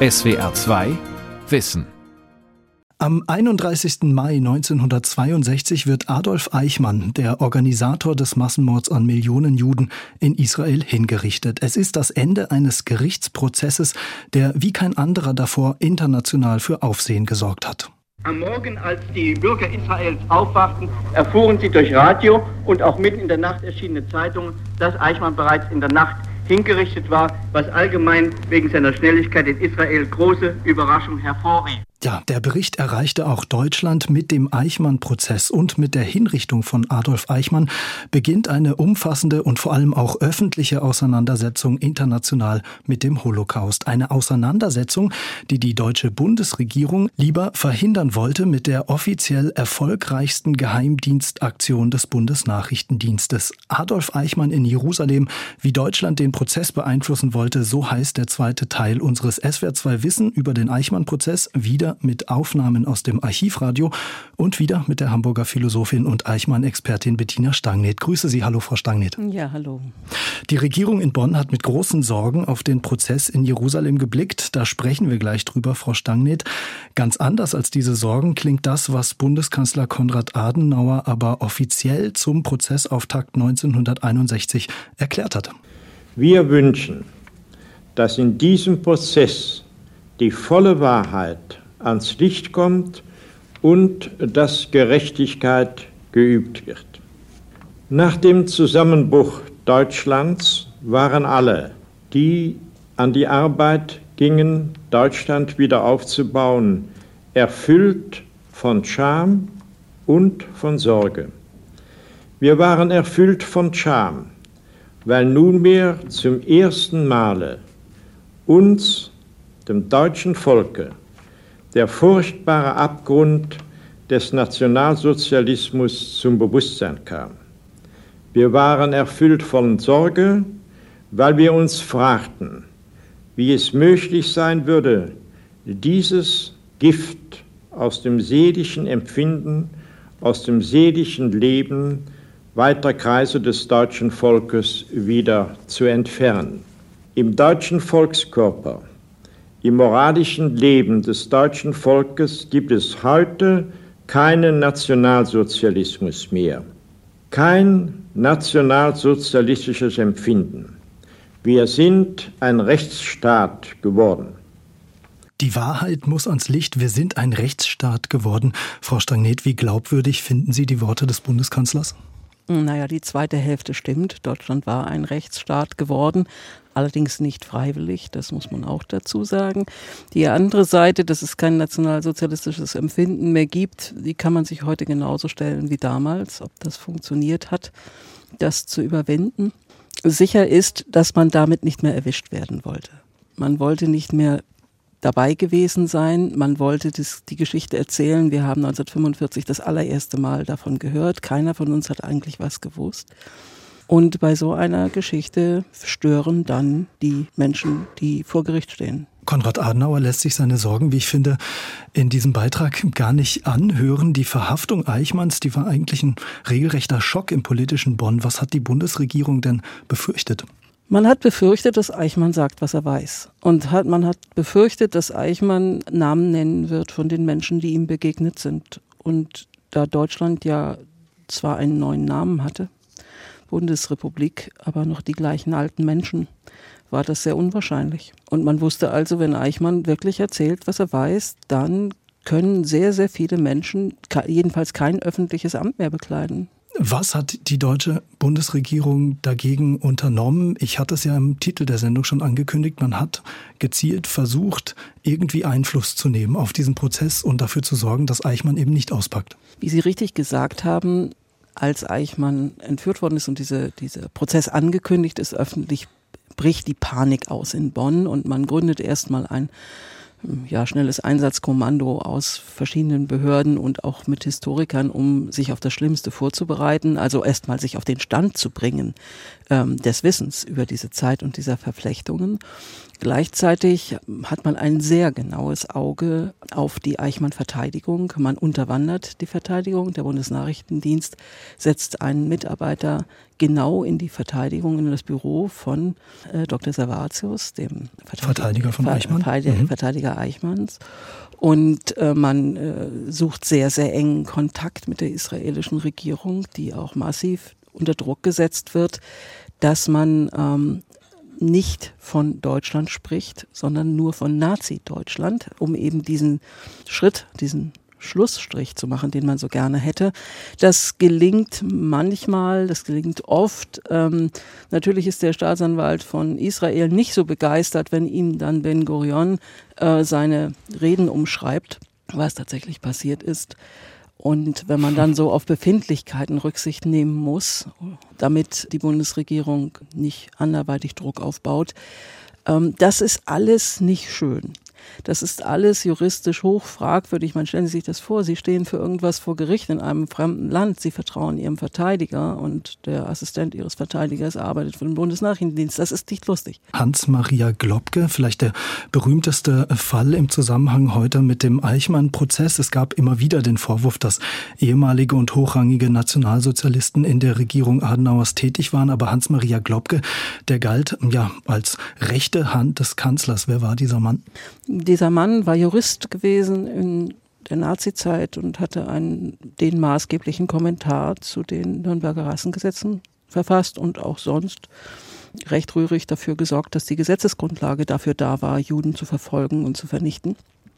SWR 2 Wissen am 31. Mai 1962 wird Adolf Eichmann, der Organisator des Massenmords an Millionen Juden, in Israel hingerichtet. Es ist das Ende eines Gerichtsprozesses, der wie kein anderer davor international für Aufsehen gesorgt hat. Am Morgen, als die Bürger Israels aufwachten, erfuhren sie durch Radio und auch mitten in der Nacht erschienene Zeitungen, dass Eichmann bereits in der Nacht hingerichtet war, was allgemein wegen seiner Schnelligkeit in Israel große Überraschung hervorrief. Ja, der Bericht erreichte auch Deutschland mit dem Eichmann-Prozess und mit der Hinrichtung von Adolf Eichmann beginnt eine umfassende und vor allem auch öffentliche Auseinandersetzung international mit dem Holocaust. Eine Auseinandersetzung, die die deutsche Bundesregierung lieber verhindern wollte mit der offiziell erfolgreichsten Geheimdienstaktion des Bundesnachrichtendienstes. Adolf Eichmann in Jerusalem, wie Deutschland den Prozess beeinflussen wollte, so heißt der zweite Teil unseres SWR2 Wissen über den Eichmann-Prozess wieder wieder mit Aufnahmen aus dem Archivradio und wieder mit der Hamburger Philosophin und Eichmann-Expertin Bettina Stangnet. Grüße Sie. Hallo, Frau Stangnet. Ja, hallo. Die Regierung in Bonn hat mit großen Sorgen auf den Prozess in Jerusalem geblickt. Da sprechen wir gleich drüber, Frau Stangnet. Ganz anders als diese Sorgen klingt das, was Bundeskanzler Konrad Adenauer aber offiziell zum Prozessauftakt 1961 erklärt hat. Wir wünschen, dass in diesem Prozess die volle Wahrheit ans Licht kommt und dass Gerechtigkeit geübt wird. Nach dem Zusammenbruch Deutschlands waren alle, die an die Arbeit gingen, Deutschland wieder aufzubauen, erfüllt von Scham und von Sorge. Wir waren erfüllt von Scham, weil nunmehr zum ersten Male uns, dem deutschen Volke, der furchtbare Abgrund des Nationalsozialismus zum Bewusstsein kam. Wir waren erfüllt von Sorge, weil wir uns fragten, wie es möglich sein würde, dieses Gift aus dem seelischen Empfinden, aus dem seelischen Leben weiter Kreise des deutschen Volkes wieder zu entfernen. Im deutschen Volkskörper im moralischen Leben des deutschen Volkes gibt es heute keinen Nationalsozialismus mehr, kein nationalsozialistisches Empfinden. Wir sind ein Rechtsstaat geworden. Die Wahrheit muss ans Licht. Wir sind ein Rechtsstaat geworden. Frau Stagnet, wie glaubwürdig finden Sie die Worte des Bundeskanzlers? Naja, die zweite Hälfte stimmt. Deutschland war ein Rechtsstaat geworden, allerdings nicht freiwillig, das muss man auch dazu sagen. Die andere Seite, dass es kein nationalsozialistisches Empfinden mehr gibt, die kann man sich heute genauso stellen wie damals, ob das funktioniert hat, das zu überwinden. Sicher ist, dass man damit nicht mehr erwischt werden wollte. Man wollte nicht mehr dabei gewesen sein. Man wollte das, die Geschichte erzählen. Wir haben 1945 das allererste Mal davon gehört. Keiner von uns hat eigentlich was gewusst. Und bei so einer Geschichte stören dann die Menschen, die vor Gericht stehen. Konrad Adenauer lässt sich seine Sorgen, wie ich finde, in diesem Beitrag gar nicht anhören. Die Verhaftung Eichmanns, die war eigentlich ein regelrechter Schock im politischen Bonn. Was hat die Bundesregierung denn befürchtet? Man hat befürchtet, dass Eichmann sagt, was er weiß. Und hat, man hat befürchtet, dass Eichmann Namen nennen wird von den Menschen, die ihm begegnet sind. Und da Deutschland ja zwar einen neuen Namen hatte, Bundesrepublik, aber noch die gleichen alten Menschen, war das sehr unwahrscheinlich. Und man wusste also, wenn Eichmann wirklich erzählt, was er weiß, dann können sehr, sehr viele Menschen jedenfalls kein öffentliches Amt mehr bekleiden. Was hat die deutsche Bundesregierung dagegen unternommen? Ich hatte es ja im Titel der Sendung schon angekündigt. Man hat gezielt versucht, irgendwie Einfluss zu nehmen auf diesen Prozess und dafür zu sorgen, dass Eichmann eben nicht auspackt. Wie Sie richtig gesagt haben, als Eichmann entführt worden ist und diese, dieser Prozess angekündigt ist, öffentlich bricht die Panik aus in Bonn und man gründet erstmal ein ja, schnelles Einsatzkommando aus verschiedenen Behörden und auch mit Historikern, um sich auf das Schlimmste vorzubereiten. Also erstmal sich auf den Stand zu bringen ähm, des Wissens über diese Zeit und dieser Verflechtungen. Gleichzeitig hat man ein sehr genaues Auge auf die Eichmann-Verteidigung. Man unterwandert die Verteidigung. Der Bundesnachrichtendienst setzt einen Mitarbeiter genau in die Verteidigung, in das Büro von äh, Dr. Servatius, dem Verteidiger, Verteidiger von Eichmann. Verteidiger, mhm. Verteidiger Eichmanns. Und äh, man äh, sucht sehr, sehr engen Kontakt mit der israelischen Regierung, die auch massiv unter Druck gesetzt wird, dass man ähm, nicht von Deutschland spricht, sondern nur von Nazi-Deutschland, um eben diesen Schritt, diesen Schlussstrich zu machen, den man so gerne hätte. Das gelingt manchmal, das gelingt oft. Ähm, natürlich ist der Staatsanwalt von Israel nicht so begeistert, wenn ihm dann Ben Gurion äh, seine Reden umschreibt, was tatsächlich passiert ist. Und wenn man dann so auf Befindlichkeiten Rücksicht nehmen muss, damit die Bundesregierung nicht anderweitig Druck aufbaut, ähm, das ist alles nicht schön. Das ist alles juristisch hoch fragwürdig. Man stellen Sie sich das vor, Sie stehen für irgendwas vor Gericht in einem fremden Land. Sie vertrauen Ihrem Verteidiger und der Assistent Ihres Verteidigers arbeitet für den Bundesnachrichtendienst. Das ist nicht lustig. Hans-Maria Globke, vielleicht der berühmteste Fall im Zusammenhang heute mit dem Eichmann-Prozess. Es gab immer wieder den Vorwurf, dass ehemalige und hochrangige Nationalsozialisten in der Regierung Adenauers tätig waren. Aber Hans-Maria Globke, der galt ja als rechte Hand des Kanzlers. Wer war dieser Mann? Dieser Mann war Jurist gewesen in der Nazizeit und hatte einen, den maßgeblichen Kommentar zu den Nürnberger Rassengesetzen verfasst und auch sonst recht rührig dafür gesorgt, dass die Gesetzesgrundlage dafür da war, Juden zu verfolgen und zu vernichten.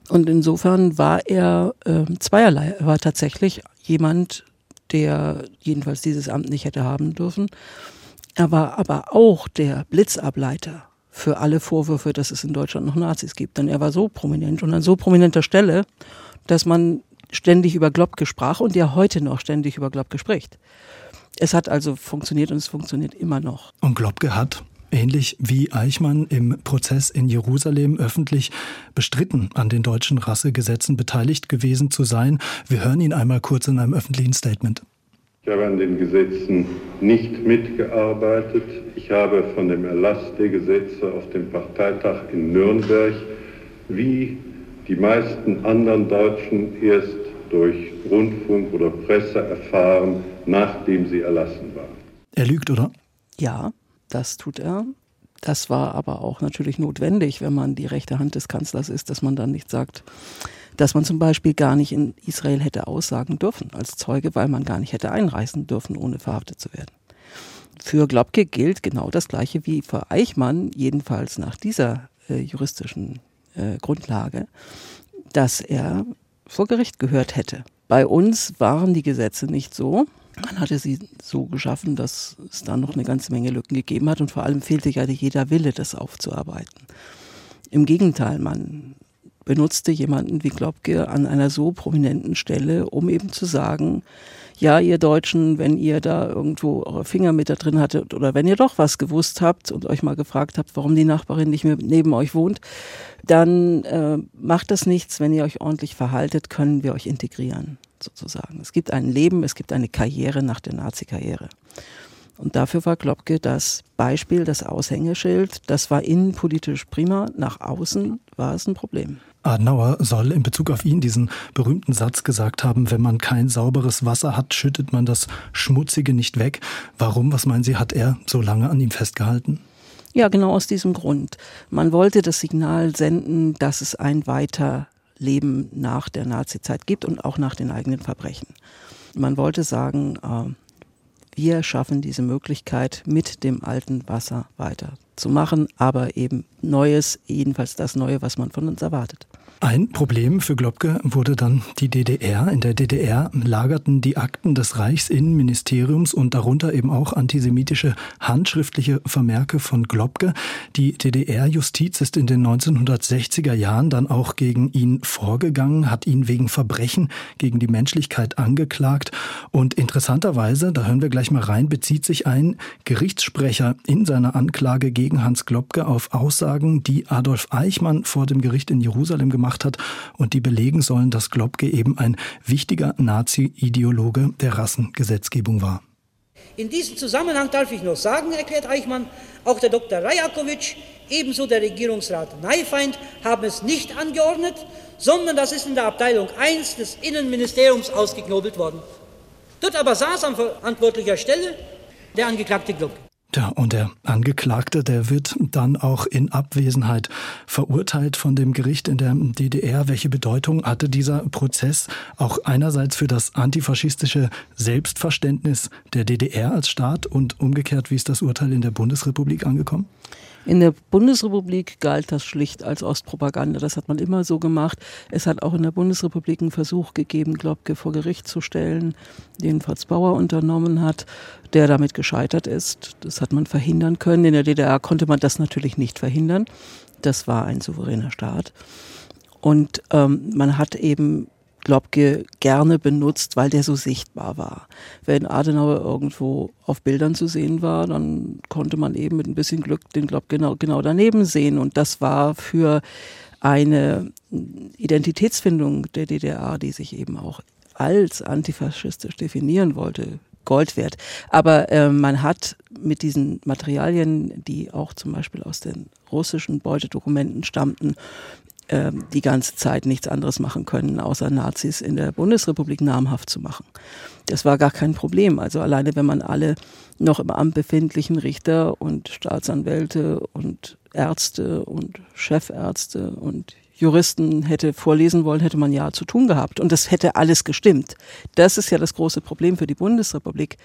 Und insofern war er äh, zweierlei. Er war tatsächlich jemand, der jedenfalls dieses Amt nicht hätte haben dürfen. Er war aber auch der Blitzableiter für alle Vorwürfe, dass es in Deutschland noch Nazis gibt. Denn er war so prominent und an so prominenter Stelle, dass man ständig über Globke sprach und ja heute noch ständig über Globke spricht. Es hat also funktioniert und es funktioniert immer noch. Und Globke hat ähnlich wie Eichmann im Prozess in Jerusalem öffentlich bestritten, an den deutschen Rassegesetzen beteiligt gewesen zu sein. Wir hören ihn einmal kurz in einem öffentlichen Statement. Ich habe an den Gesetzen nicht mitgearbeitet. Ich habe von dem Erlass der Gesetze auf dem Parteitag in Nürnberg wie die meisten anderen Deutschen erst durch Rundfunk oder Presse erfahren, nachdem sie erlassen waren. Er lügt, oder? Ja, das tut er. Das war aber auch natürlich notwendig, wenn man die rechte Hand des Kanzlers ist, dass man dann nicht sagt, dass man zum Beispiel gar nicht in Israel hätte aussagen dürfen als Zeuge, weil man gar nicht hätte einreisen dürfen, ohne verhaftet zu werden. Für Globke gilt genau das Gleiche wie für Eichmann, jedenfalls nach dieser äh, juristischen äh, Grundlage, dass er vor Gericht gehört hätte. Bei uns waren die Gesetze nicht so. Man hatte sie so geschaffen, dass es da noch eine ganze Menge Lücken gegeben hat und vor allem fehlte ja jeder Wille, das aufzuarbeiten. Im Gegenteil, man benutzte jemanden wie Globke an einer so prominenten Stelle, um eben zu sagen, ja, ihr Deutschen, wenn ihr da irgendwo eure Finger mit da drin hattet oder wenn ihr doch was gewusst habt und euch mal gefragt habt, warum die Nachbarin nicht mehr neben euch wohnt, dann äh, macht das nichts, wenn ihr euch ordentlich verhaltet, können wir euch integrieren, sozusagen. Es gibt ein Leben, es gibt eine Karriere nach der Nazi-Karriere. Und dafür war Globke das Beispiel, das Aushängeschild. Das war innenpolitisch prima, nach außen war es ein Problem. Adenauer soll in Bezug auf ihn diesen berühmten Satz gesagt haben, wenn man kein sauberes Wasser hat, schüttet man das Schmutzige nicht weg. Warum, was meinen Sie, hat er so lange an ihm festgehalten? Ja, genau aus diesem Grund. Man wollte das Signal senden, dass es ein Weiterleben nach der Nazizeit gibt und auch nach den eigenen Verbrechen. Man wollte sagen, äh, wir schaffen diese Möglichkeit, mit dem alten Wasser weiterzumachen, aber eben Neues, jedenfalls das Neue, was man von uns erwartet. Ein Problem für Globke wurde dann die DDR. In der DDR lagerten die Akten des Reichsinnenministeriums und darunter eben auch antisemitische handschriftliche Vermerke von Globke. Die DDR-Justiz ist in den 1960er Jahren dann auch gegen ihn vorgegangen, hat ihn wegen Verbrechen gegen die Menschlichkeit angeklagt. Und interessanterweise, da hören wir gleich mal rein, bezieht sich ein Gerichtssprecher in seiner Anklage gegen Hans Globke auf Aussagen, die Adolf Eichmann vor dem Gericht in Jerusalem gemacht gemacht hat und die belegen sollen, dass Globke eben ein wichtiger Nazi-Ideologe der Rassengesetzgebung war. In diesem Zusammenhang darf ich noch sagen, erklärt Eichmann, auch der Dr. Rajakovic, ebenso der Regierungsrat Neifeind haben es nicht angeordnet, sondern das ist in der Abteilung 1 des Innenministeriums ausgeknobelt worden. Dort aber saß an verantwortlicher Stelle der Angeklagte Gluck. Ja, und der Angeklagte, der wird dann auch in Abwesenheit verurteilt von dem Gericht in der DDR. Welche Bedeutung hatte dieser Prozess auch einerseits für das antifaschistische Selbstverständnis der DDR als Staat und umgekehrt, wie ist das Urteil in der Bundesrepublik angekommen? In der Bundesrepublik galt das schlicht als Ostpropaganda. Das hat man immer so gemacht. Es hat auch in der Bundesrepublik einen Versuch gegeben, Globke vor Gericht zu stellen, den Fritz Bauer unternommen hat, der damit gescheitert ist. Das hat man verhindern können. In der DDR konnte man das natürlich nicht verhindern. Das war ein souveräner Staat. Und ähm, man hat eben Globke gerne benutzt, weil der so sichtbar war. Wenn Adenauer irgendwo auf Bildern zu sehen war, dann konnte man eben mit ein bisschen Glück den Globke genau, genau daneben sehen. Und das war für eine Identitätsfindung der DDR, die sich eben auch als antifaschistisch definieren wollte, Gold wert. Aber äh, man hat mit diesen Materialien, die auch zum Beispiel aus den russischen Beutedokumenten stammten, ähm, die ganze Zeit nichts anderes machen können, außer Nazis in der Bundesrepublik namhaft zu machen. Das war gar kein Problem. Also alleine, wenn man alle noch im Amt befindlichen Richter und Staatsanwälte und Ärzte und Chefärzte und Juristen hätte vorlesen wollen, hätte man ja zu tun gehabt. Und das hätte alles gestimmt. Das ist ja das große Problem für die Bundesrepublik.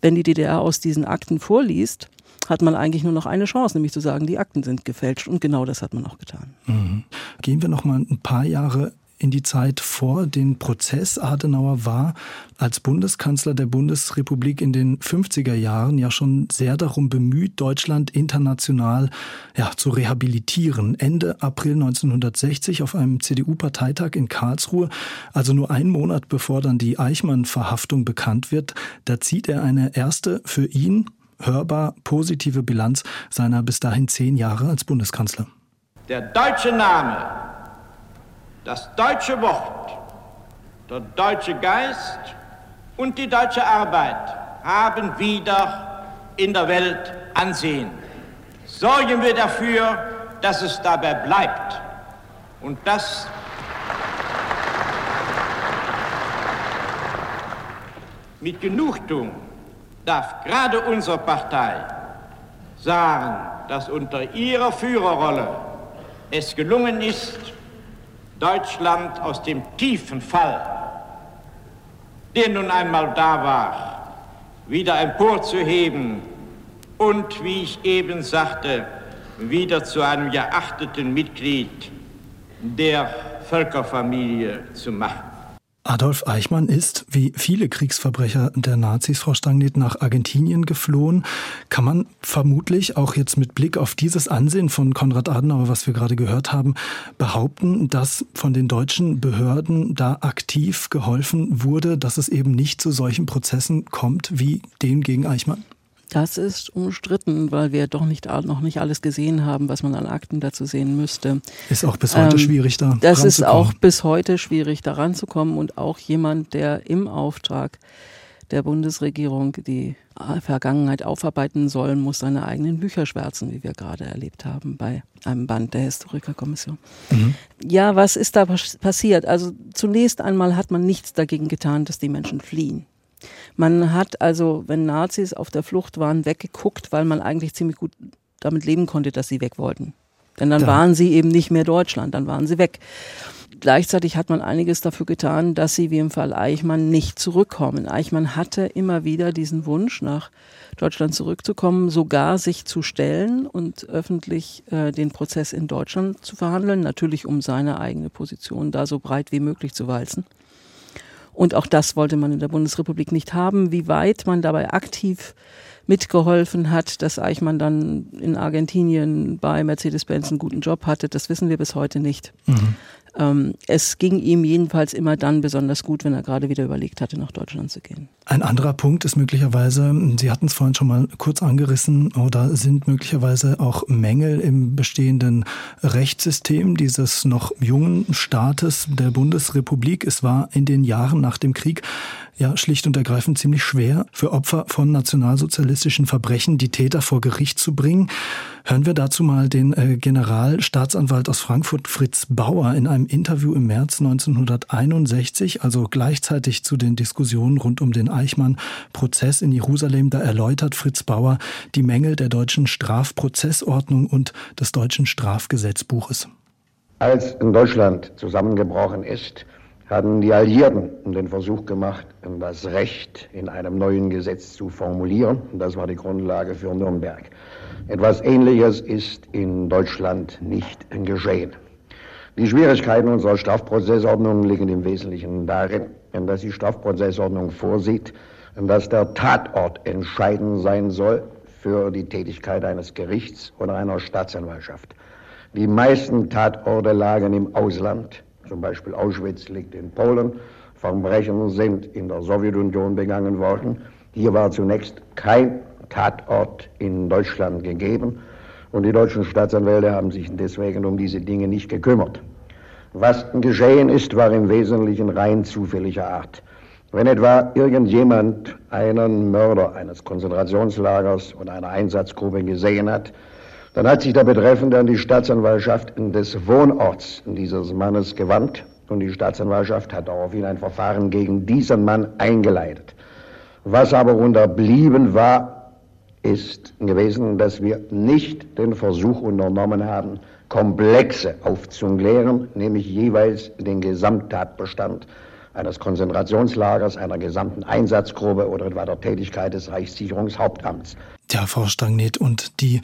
Wenn die DDR aus diesen Akten vorliest, hat man eigentlich nur noch eine Chance, nämlich zu sagen, die Akten sind gefälscht. Und genau das hat man auch getan. Mhm. Gehen wir noch mal ein paar Jahre in die Zeit vor den Prozess. Adenauer war als Bundeskanzler der Bundesrepublik in den 50er Jahren ja schon sehr darum bemüht, Deutschland international ja, zu rehabilitieren. Ende April 1960 auf einem CDU-Parteitag in Karlsruhe, also nur einen Monat bevor dann die Eichmann-Verhaftung bekannt wird, da zieht er eine erste für ihn hörbar positive Bilanz seiner bis dahin zehn Jahre als Bundeskanzler. Der deutsche Name, das deutsche Wort, der deutsche Geist und die deutsche Arbeit haben wieder in der Welt Ansehen. Sorgen wir dafür, dass es dabei bleibt und dass mit Genugtuung darf gerade unsere Partei sagen, dass unter ihrer Führerrolle es gelungen ist, Deutschland aus dem tiefen Fall, der nun einmal da war, wieder emporzuheben und, wie ich eben sagte, wieder zu einem geachteten Mitglied der Völkerfamilie zu machen. Adolf Eichmann ist, wie viele Kriegsverbrecher der Nazis, Frau Stangnet, nach Argentinien geflohen. Kann man vermutlich auch jetzt mit Blick auf dieses Ansehen von Konrad Adenauer, was wir gerade gehört haben, behaupten, dass von den deutschen Behörden da aktiv geholfen wurde, dass es eben nicht zu solchen Prozessen kommt wie den gegen Eichmann? Das ist umstritten, weil wir doch nicht, noch nicht alles gesehen haben, was man an Akten dazu sehen müsste. Ist auch bis heute ähm, schwierig, da Das ist auch bis heute schwierig, da ranzukommen und auch jemand, der im Auftrag der Bundesregierung die Vergangenheit aufarbeiten soll, muss seine eigenen Bücher schwärzen, wie wir gerade erlebt haben bei einem Band der Historikerkommission. Mhm. Ja, was ist da passiert? Also zunächst einmal hat man nichts dagegen getan, dass die Menschen fliehen. Man hat also, wenn Nazis auf der Flucht waren, weggeguckt, weil man eigentlich ziemlich gut damit leben konnte, dass sie weg wollten. Denn dann ja. waren sie eben nicht mehr Deutschland, dann waren sie weg. Gleichzeitig hat man einiges dafür getan, dass sie wie im Fall Eichmann nicht zurückkommen. Eichmann hatte immer wieder diesen Wunsch, nach Deutschland zurückzukommen, sogar sich zu stellen und öffentlich äh, den Prozess in Deutschland zu verhandeln, natürlich um seine eigene Position da so breit wie möglich zu walzen. Und auch das wollte man in der Bundesrepublik nicht haben. Wie weit man dabei aktiv mitgeholfen hat, dass Eichmann dann in Argentinien bei Mercedes-Benz einen guten Job hatte, das wissen wir bis heute nicht. Mhm. Ähm, es ging ihm jedenfalls immer dann besonders gut, wenn er gerade wieder überlegt hatte, nach Deutschland zu gehen. Ein anderer Punkt ist möglicherweise, Sie hatten es vorhin schon mal kurz angerissen, oder sind möglicherweise auch Mängel im bestehenden Rechtssystem dieses noch jungen Staates der Bundesrepublik. Es war in den Jahren nach dem Krieg ja schlicht und ergreifend ziemlich schwer für Opfer von nationalsozialistischen Verbrechen die Täter vor Gericht zu bringen. Hören wir dazu mal den äh, Generalstaatsanwalt aus Frankfurt Fritz Bauer in einem Interview im März 1961, also gleichzeitig zu den Diskussionen rund um den Eichmann-Prozess in Jerusalem. Da erläutert Fritz Bauer die Mängel der deutschen Strafprozessordnung und des deutschen Strafgesetzbuches. Als in Deutschland zusammengebrochen ist, hatten die Alliierten den Versuch gemacht, das Recht in einem neuen Gesetz zu formulieren. Das war die Grundlage für Nürnberg. Etwas Ähnliches ist in Deutschland nicht geschehen. Die Schwierigkeiten unserer Strafprozessordnung liegen im Wesentlichen darin, dass die Strafprozessordnung vorsieht, dass der Tatort entscheidend sein soll für die Tätigkeit eines Gerichts oder einer Staatsanwaltschaft. Die meisten Tatorte lagen im Ausland zum Beispiel Auschwitz liegt in Polen, Verbrechen sind in der Sowjetunion begangen worden. Hier war zunächst kein Tatort in Deutschland gegeben und die deutschen Staatsanwälte haben sich deswegen um diese Dinge nicht gekümmert. Was geschehen ist, war im Wesentlichen rein zufälliger Art. Wenn etwa irgendjemand einen Mörder eines Konzentrationslagers oder einer Einsatzgruppe gesehen hat, dann hat sich der Betreffende an die Staatsanwaltschaft des Wohnorts dieses Mannes gewandt und die Staatsanwaltschaft hat daraufhin ein Verfahren gegen diesen Mann eingeleitet. Was aber unterblieben war, ist gewesen, dass wir nicht den Versuch unternommen haben, Komplexe aufzuklären, nämlich jeweils den Gesamttatbestand eines Konzentrationslagers, einer gesamten Einsatzgruppe oder etwa der Tätigkeit des Reichssicherungshauptamts. Tja, Frau Stagnet, und die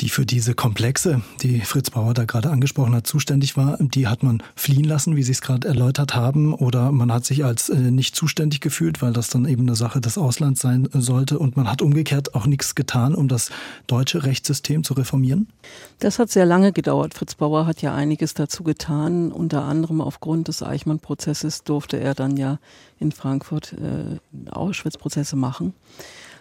die für diese Komplexe, die Fritz Bauer da gerade angesprochen hat, zuständig war, die hat man fliehen lassen, wie Sie es gerade erläutert haben, oder man hat sich als äh, nicht zuständig gefühlt, weil das dann eben eine Sache des Auslands sein sollte und man hat umgekehrt auch nichts getan, um das deutsche Rechtssystem zu reformieren? Das hat sehr lange gedauert. Fritz Bauer hat ja einiges dazu getan. Unter anderem aufgrund des Eichmann-Prozesses durfte er dann ja in Frankfurt äh, Auschwitz-Prozesse machen.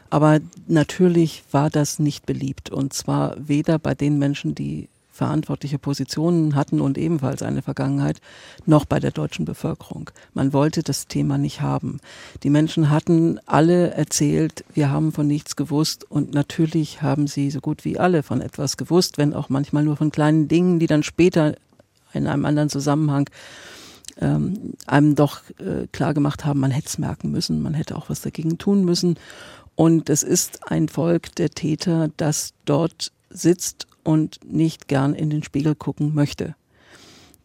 Aber natürlich war das nicht beliebt. Und zwar weder bei den Menschen, die verantwortliche Positionen hatten und ebenfalls eine Vergangenheit, noch bei der deutschen Bevölkerung. Man wollte das Thema nicht haben. Die Menschen hatten alle erzählt, wir haben von nichts gewusst und natürlich haben sie so gut wie alle von etwas gewusst, wenn auch manchmal nur von kleinen Dingen, die dann später in einem anderen Zusammenhang ähm, einem doch äh, klar gemacht haben, man hätte es merken müssen, man hätte auch was dagegen tun müssen. Und es ist ein Volk der Täter, das dort sitzt und nicht gern in den Spiegel gucken möchte.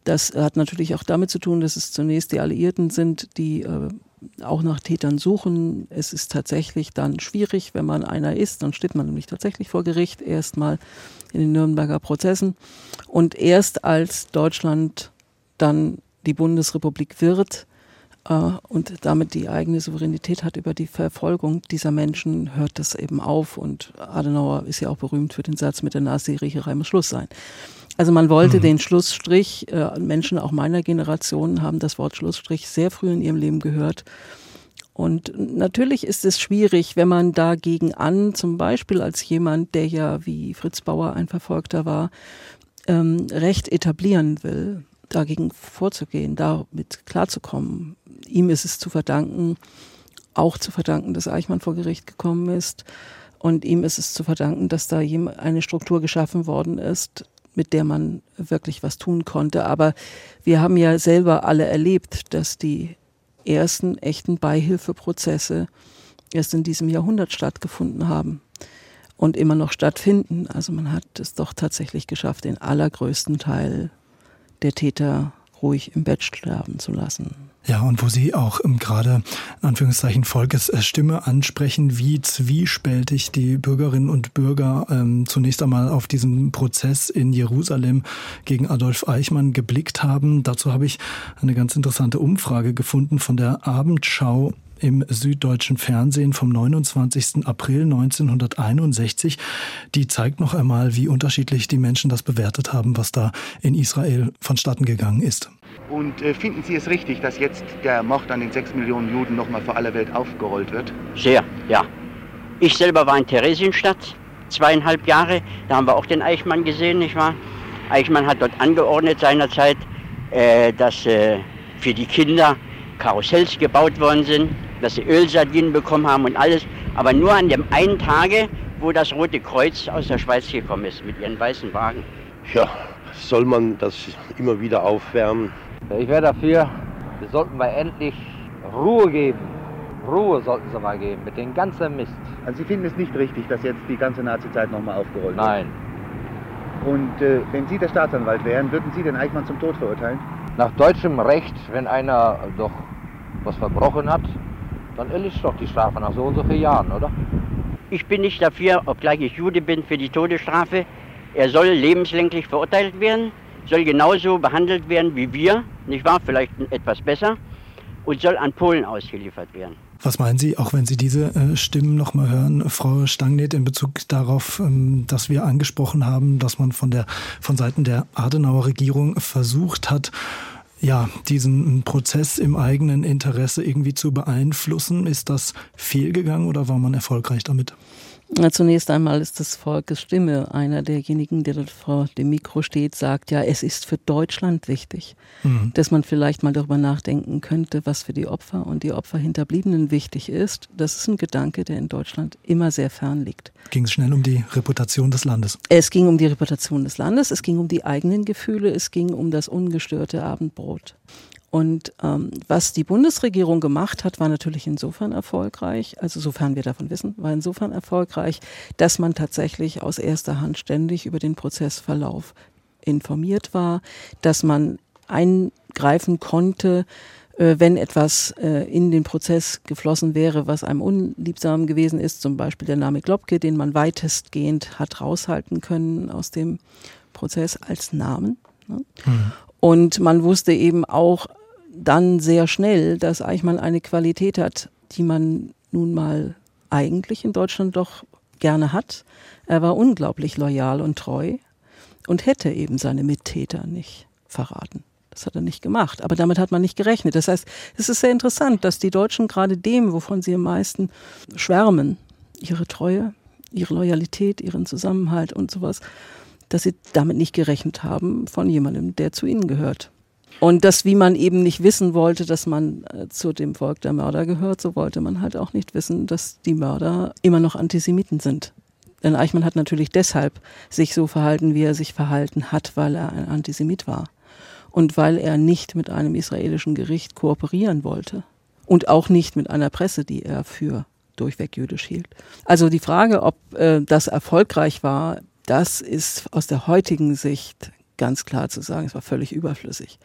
Das hat natürlich auch damit zu tun, dass es zunächst die Alliierten sind, die äh, auch nach Tätern suchen. Es ist tatsächlich dann schwierig, wenn man einer ist, dann steht man nämlich tatsächlich vor Gericht, erstmal in den Nürnberger Prozessen. Und erst als Deutschland dann die Bundesrepublik wird, und damit die eigene Souveränität hat über die Verfolgung dieser Menschen, hört das eben auf. Und Adenauer ist ja auch berühmt für den Satz, mit der Nazi-Riecherei muss Schluss sein. Also man wollte mhm. den Schlussstrich, äh, Menschen auch meiner Generation haben das Wort Schlussstrich sehr früh in ihrem Leben gehört. Und natürlich ist es schwierig, wenn man dagegen an, zum Beispiel als jemand, der ja wie Fritz Bauer ein Verfolgter war, ähm, Recht etablieren will, dagegen vorzugehen, damit klarzukommen ihm ist es zu verdanken, auch zu verdanken, dass Eichmann vor Gericht gekommen ist. Und ihm ist es zu verdanken, dass da eine Struktur geschaffen worden ist, mit der man wirklich was tun konnte. Aber wir haben ja selber alle erlebt, dass die ersten echten Beihilfeprozesse erst in diesem Jahrhundert stattgefunden haben und immer noch stattfinden. Also man hat es doch tatsächlich geschafft, den allergrößten Teil der Täter ruhig im Bett sterben zu lassen. Ja, und wo Sie auch ähm, gerade in Anführungszeichen Volkesstimme ansprechen, wie zwiespältig die Bürgerinnen und Bürger ähm, zunächst einmal auf diesen Prozess in Jerusalem gegen Adolf Eichmann geblickt haben. Dazu habe ich eine ganz interessante Umfrage gefunden von der Abendschau im süddeutschen Fernsehen vom 29. April 1961. Die zeigt noch einmal, wie unterschiedlich die Menschen das bewertet haben, was da in Israel vonstatten gegangen ist. Und äh, finden Sie es richtig, dass jetzt der Mord an den sechs Millionen Juden nochmal vor aller Welt aufgerollt wird? Sehr, ja. Ich selber war in Theresienstadt zweieinhalb Jahre. Da haben wir auch den Eichmann gesehen, nicht wahr? Eichmann hat dort angeordnet seinerzeit, äh, dass äh, für die Kinder Karussells gebaut worden sind, dass sie Ölsardinen bekommen haben und alles. Aber nur an dem einen Tage, wo das Rote Kreuz aus der Schweiz gekommen ist mit ihren weißen Wagen. Ja, soll man das immer wieder aufwärmen? Ich wäre dafür, wir sollten mal endlich Ruhe geben. Ruhe sollten sie mal geben mit dem ganzen Mist. Also Sie finden es nicht richtig, dass jetzt die ganze Nazizeit nochmal aufgerollt wird? Nein. Und äh, wenn Sie der Staatsanwalt wären, würden Sie den Eichmann zum Tod verurteilen? Nach deutschem Recht, wenn einer doch was verbrochen hat, dann erlischt doch die Strafe nach so und so vielen Jahren, oder? Ich bin nicht dafür, obgleich ich Jude bin, für die Todesstrafe. Er soll lebenslänglich verurteilt werden, soll genauso behandelt werden wie wir, nicht wahr? Vielleicht etwas besser, und soll an Polen ausgeliefert werden. Was meinen Sie, auch wenn Sie diese äh, Stimmen nochmal hören, Frau Stangnet, in Bezug darauf, ähm, dass wir angesprochen haben, dass man von der von Seiten der Adenauer Regierung versucht hat, ja, diesen Prozess im eigenen Interesse irgendwie zu beeinflussen. Ist das fehlgegangen oder war man erfolgreich damit? Zunächst einmal ist das Volkes Stimme. Einer derjenigen, der dort vor dem Mikro steht, sagt ja, es ist für Deutschland wichtig, mhm. dass man vielleicht mal darüber nachdenken könnte, was für die Opfer und die Opferhinterbliebenen wichtig ist. Das ist ein Gedanke, der in Deutschland immer sehr fern liegt. Ging es schnell um die Reputation des Landes? Es ging um die Reputation des Landes, es ging um die eigenen Gefühle, es ging um das ungestörte Abendbrot. Und ähm, was die Bundesregierung gemacht hat, war natürlich insofern erfolgreich, also sofern wir davon wissen, war insofern erfolgreich, dass man tatsächlich aus erster Hand ständig über den Prozessverlauf informiert war, dass man eingreifen konnte, äh, wenn etwas äh, in den Prozess geflossen wäre, was einem unliebsam gewesen ist, zum Beispiel der Name Globke, den man weitestgehend hat raushalten können aus dem Prozess als Namen. Ne? Mhm. Und man wusste eben auch, dann sehr schnell, dass Eichmann eine Qualität hat, die man nun mal eigentlich in Deutschland doch gerne hat. Er war unglaublich loyal und treu und hätte eben seine Mittäter nicht verraten. Das hat er nicht gemacht. Aber damit hat man nicht gerechnet. Das heißt, es ist sehr interessant, dass die Deutschen gerade dem, wovon sie am meisten schwärmen, ihre Treue, ihre Loyalität, ihren Zusammenhalt und sowas, dass sie damit nicht gerechnet haben von jemandem, der zu ihnen gehört. Und das, wie man eben nicht wissen wollte, dass man äh, zu dem Volk der Mörder gehört, so wollte man halt auch nicht wissen, dass die Mörder immer noch Antisemiten sind. Denn Eichmann hat natürlich deshalb sich so verhalten, wie er sich verhalten hat, weil er ein Antisemit war. Und weil er nicht mit einem israelischen Gericht kooperieren wollte. Und auch nicht mit einer Presse, die er für durchweg jüdisch hielt. Also die Frage, ob äh, das erfolgreich war, das ist aus der heutigen Sicht ganz klar zu sagen, es war völlig überflüssig.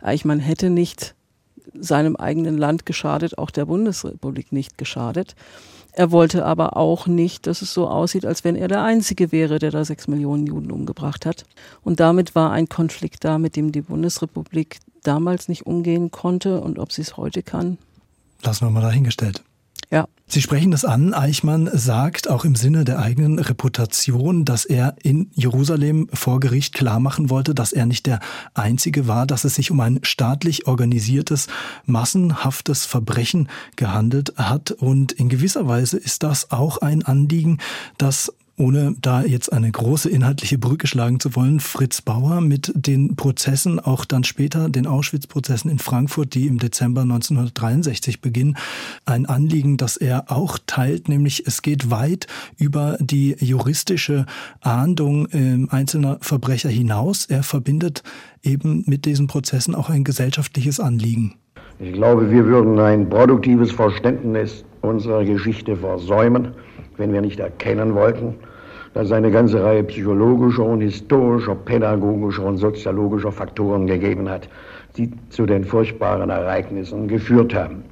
Eichmann hätte nicht seinem eigenen Land geschadet, auch der Bundesrepublik nicht geschadet. Er wollte aber auch nicht, dass es so aussieht, als wenn er der Einzige wäre, der da sechs Millionen Juden umgebracht hat. Und damit war ein Konflikt da, mit dem die Bundesrepublik damals nicht umgehen konnte und ob sie es heute kann. Lassen wir mal dahingestellt. Ja. Sie sprechen das an. Eichmann sagt auch im Sinne der eigenen Reputation, dass er in Jerusalem vor Gericht klarmachen wollte, dass er nicht der Einzige war, dass es sich um ein staatlich organisiertes, massenhaftes Verbrechen gehandelt hat. Und in gewisser Weise ist das auch ein Anliegen, das ohne da jetzt eine große inhaltliche Brücke schlagen zu wollen, Fritz Bauer mit den Prozessen, auch dann später den Auschwitz-Prozessen in Frankfurt, die im Dezember 1963 beginnen, ein Anliegen, das er auch teilt, nämlich es geht weit über die juristische Ahndung äh, einzelner Verbrecher hinaus. Er verbindet eben mit diesen Prozessen auch ein gesellschaftliches Anliegen. Ich glaube, wir würden ein produktives Verständnis unserer Geschichte versäumen, wenn wir nicht erkennen wollten, dass es eine ganze Reihe psychologischer und historischer, pädagogischer und soziologischer Faktoren gegeben hat, die zu den furchtbaren Ereignissen geführt haben.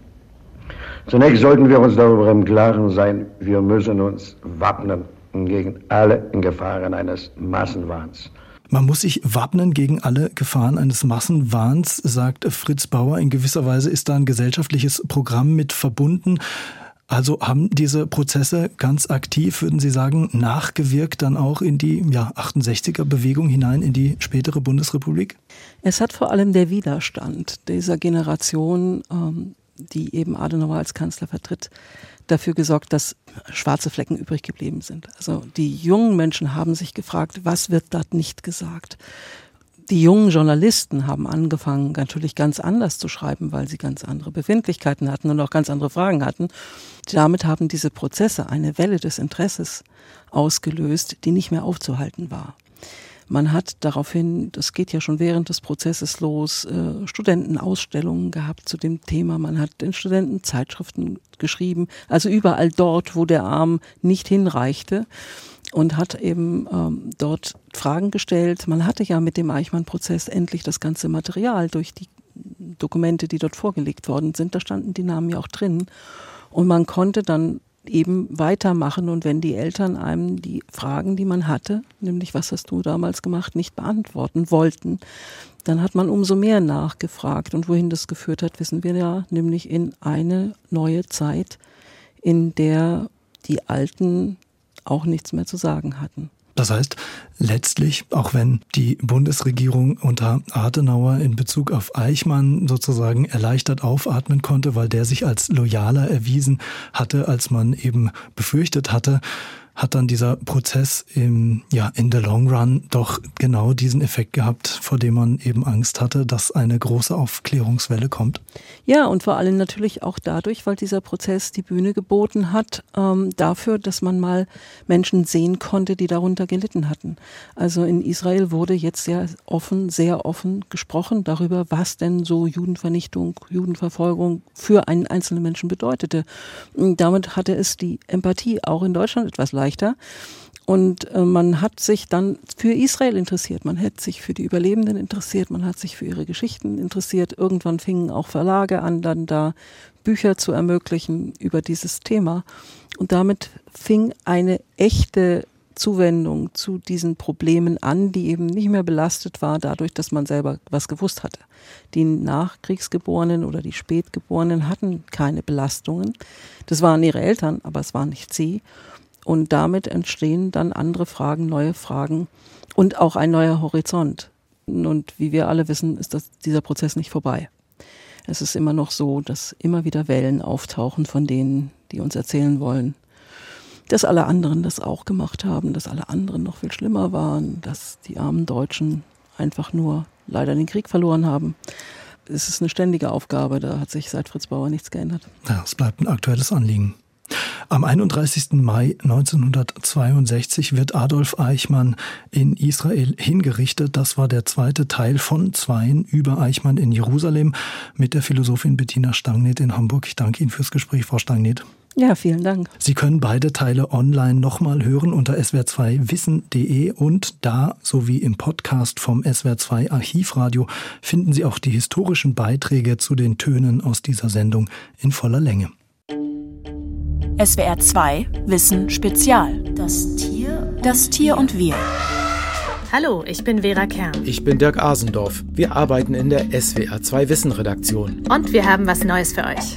Zunächst sollten wir uns darüber im Klaren sein, wir müssen uns wappnen gegen alle Gefahren eines Massenwahns. Man muss sich wappnen gegen alle Gefahren eines Massenwahns, sagt Fritz Bauer. In gewisser Weise ist da ein gesellschaftliches Programm mit verbunden. Also haben diese Prozesse ganz aktiv, würden Sie sagen, nachgewirkt dann auch in die ja, 68er Bewegung hinein, in die spätere Bundesrepublik? Es hat vor allem der Widerstand dieser Generation, ähm, die eben Adenauer als Kanzler vertritt, dafür gesorgt, dass schwarze Flecken übrig geblieben sind. Also die jungen Menschen haben sich gefragt, was wird dort nicht gesagt? Die jungen Journalisten haben angefangen, natürlich ganz anders zu schreiben, weil sie ganz andere Befindlichkeiten hatten und auch ganz andere Fragen hatten. Damit haben diese Prozesse eine Welle des Interesses ausgelöst, die nicht mehr aufzuhalten war. Man hat daraufhin, das geht ja schon während des Prozesses los, äh, Studentenausstellungen gehabt zu dem Thema. Man hat in Studentenzeitschriften geschrieben, also überall dort, wo der Arm nicht hinreichte und hat eben ähm, dort Fragen gestellt. Man hatte ja mit dem Eichmann-Prozess endlich das ganze Material durch die Dokumente, die dort vorgelegt worden sind. Da standen die Namen ja auch drin. Und man konnte dann eben weitermachen und wenn die Eltern einem die Fragen, die man hatte, nämlich was hast du damals gemacht, nicht beantworten wollten, dann hat man umso mehr nachgefragt und wohin das geführt hat, wissen wir ja, nämlich in eine neue Zeit, in der die Alten auch nichts mehr zu sagen hatten. Das heißt, letztlich, auch wenn die Bundesregierung unter Adenauer in Bezug auf Eichmann sozusagen erleichtert aufatmen konnte, weil der sich als loyaler erwiesen hatte, als man eben befürchtet hatte, hat dann dieser Prozess im, ja, in the long run doch genau diesen Effekt gehabt, vor dem man eben Angst hatte, dass eine große Aufklärungswelle kommt. Ja, und vor allem natürlich auch dadurch, weil dieser Prozess die Bühne geboten hat, ähm, dafür, dass man mal Menschen sehen konnte, die darunter gelitten hatten. Also in Israel wurde jetzt sehr offen, sehr offen gesprochen darüber, was denn so Judenvernichtung, Judenverfolgung für einen einzelnen Menschen bedeutete. Und damit hatte es die Empathie auch in Deutschland etwas leichter leichter. Und äh, man hat sich dann für Israel interessiert, man hat sich für die Überlebenden interessiert, man hat sich für ihre Geschichten interessiert. Irgendwann fingen auch Verlage an, dann da Bücher zu ermöglichen über dieses Thema. Und damit fing eine echte Zuwendung zu diesen Problemen an, die eben nicht mehr belastet war dadurch, dass man selber was gewusst hatte. Die Nachkriegsgeborenen oder die Spätgeborenen hatten keine Belastungen. Das waren ihre Eltern, aber es waren nicht sie. Und damit entstehen dann andere Fragen, neue Fragen und auch ein neuer Horizont. Und wie wir alle wissen, ist das, dieser Prozess nicht vorbei. Es ist immer noch so, dass immer wieder Wellen auftauchen von denen, die uns erzählen wollen, dass alle anderen das auch gemacht haben, dass alle anderen noch viel schlimmer waren, dass die armen Deutschen einfach nur leider den Krieg verloren haben. Es ist eine ständige Aufgabe, da hat sich seit Fritz Bauer nichts geändert. Ja, es bleibt ein aktuelles Anliegen. Am 31. Mai 1962 wird Adolf Eichmann in Israel hingerichtet. Das war der zweite Teil von zweien über Eichmann in Jerusalem mit der Philosophin Bettina Stangnet in Hamburg. Ich danke Ihnen fürs Gespräch, Frau Stangnet. Ja, vielen Dank. Sie können beide Teile online nochmal hören unter swr2wissen.de und da sowie im Podcast vom SWR2 Archivradio finden Sie auch die historischen Beiträge zu den Tönen aus dieser Sendung in voller Länge. SWR 2 Wissen Spezial. Das Tier. Das Tier und wir. Hallo, ich bin Vera Kern. Ich bin Dirk Asendorf. Wir arbeiten in der SWR 2 Wissen Redaktion. Und wir haben was Neues für euch.